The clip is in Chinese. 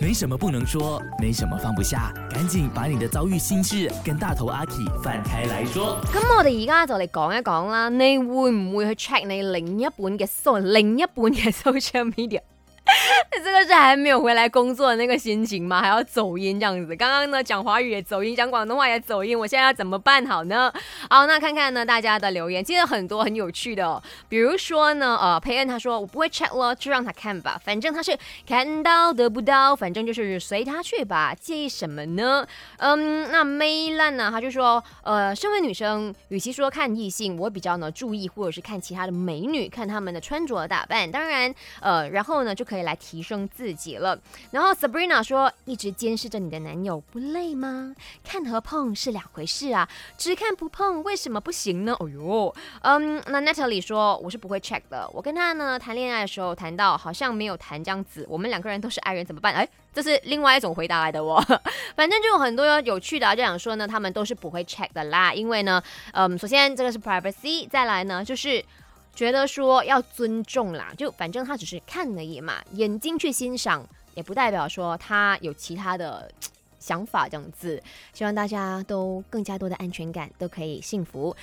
没什么不能说，没什么放不下，赶紧把你的遭遇心事跟大头阿 K 翻开来说。咁我哋而家就嚟讲一讲啦，你会唔会去 check 你另一本嘅 so 另一半嘅 social media？这个是还没有回来工作的那个心情吗？还要走音这样子？刚刚呢讲华语也走音，讲广东话也走音，我现在要怎么办好呢？好，那看看呢大家的留言，其实很多很有趣的、哦，比如说呢，呃，佩恩他说我不会 check 了，就让他看吧，反正他是看到得不到，反正就是随他去吧，介意什么呢？嗯，那 May 烂呢，他就说，呃，身为女生，与其说看异性，我比较呢注意或者是看其他的美女，看她们的穿着打扮，当然，呃，然后呢就可以来提提升自己了。然后 Sabrina 说，一直监视着你的男友不累吗？看和碰是两回事啊，只看不碰为什么不行呢？哦呦，嗯，那 Natalie 说，我是不会 check 的，我跟他呢谈恋爱的时候谈到好像没有谈这样子，我们两个人都是爱人怎么办？哎。这是另外一种回答来的哦，反正就有很多有趣的、啊，就想说呢，他们都是不会 check 的啦，因为呢，嗯，首先这个是 privacy，再来呢就是觉得说要尊重啦，就反正他只是看而已嘛，眼睛去欣赏，也不代表说他有其他的想法这样子。希望大家都更加多的安全感，都可以幸福。